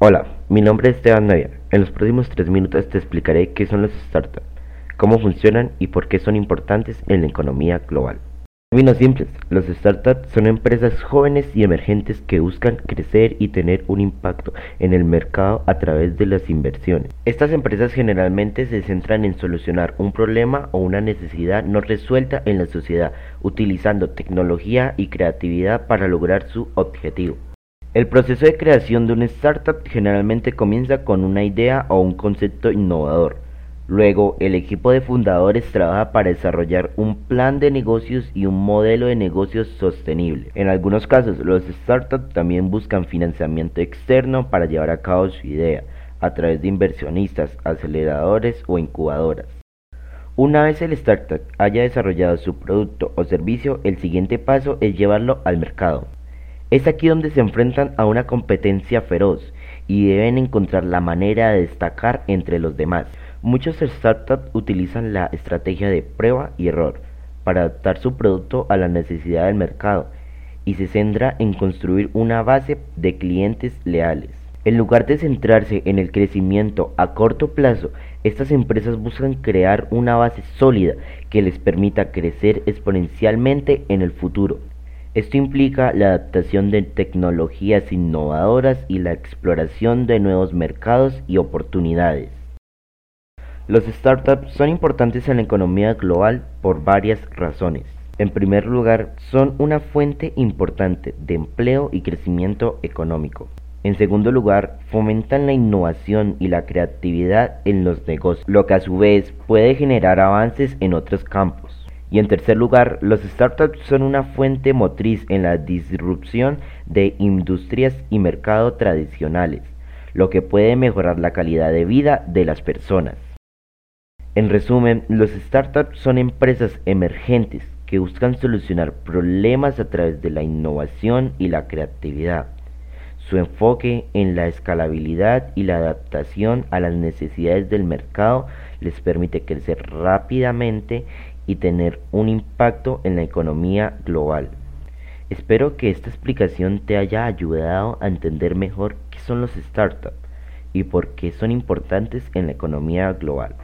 Hola, mi nombre es Esteban Navia. En los próximos tres minutos te explicaré qué son las startups, cómo funcionan y por qué son importantes en la economía global. En términos simples, los startups son empresas jóvenes y emergentes que buscan crecer y tener un impacto en el mercado a través de las inversiones. Estas empresas generalmente se centran en solucionar un problema o una necesidad no resuelta en la sociedad, utilizando tecnología y creatividad para lograr su objetivo. El proceso de creación de una startup generalmente comienza con una idea o un concepto innovador. Luego, el equipo de fundadores trabaja para desarrollar un plan de negocios y un modelo de negocios sostenible. En algunos casos, los startups también buscan financiamiento externo para llevar a cabo su idea, a través de inversionistas, aceleradores o incubadoras. Una vez el startup haya desarrollado su producto o servicio, el siguiente paso es llevarlo al mercado. Es aquí donde se enfrentan a una competencia feroz y deben encontrar la manera de destacar entre los demás. Muchos startups utilizan la estrategia de prueba y error para adaptar su producto a la necesidad del mercado y se centra en construir una base de clientes leales. En lugar de centrarse en el crecimiento a corto plazo, estas empresas buscan crear una base sólida que les permita crecer exponencialmente en el futuro. Esto implica la adaptación de tecnologías innovadoras y la exploración de nuevos mercados y oportunidades. Los startups son importantes en la economía global por varias razones. En primer lugar, son una fuente importante de empleo y crecimiento económico. En segundo lugar, fomentan la innovación y la creatividad en los negocios, lo que a su vez puede generar avances en otros campos. Y en tercer lugar, los startups son una fuente motriz en la disrupción de industrias y mercados tradicionales, lo que puede mejorar la calidad de vida de las personas. En resumen, los startups son empresas emergentes que buscan solucionar problemas a través de la innovación y la creatividad. Su enfoque en la escalabilidad y la adaptación a las necesidades del mercado les permite crecer rápidamente y tener un impacto en la economía global. Espero que esta explicación te haya ayudado a entender mejor qué son los startups y por qué son importantes en la economía global.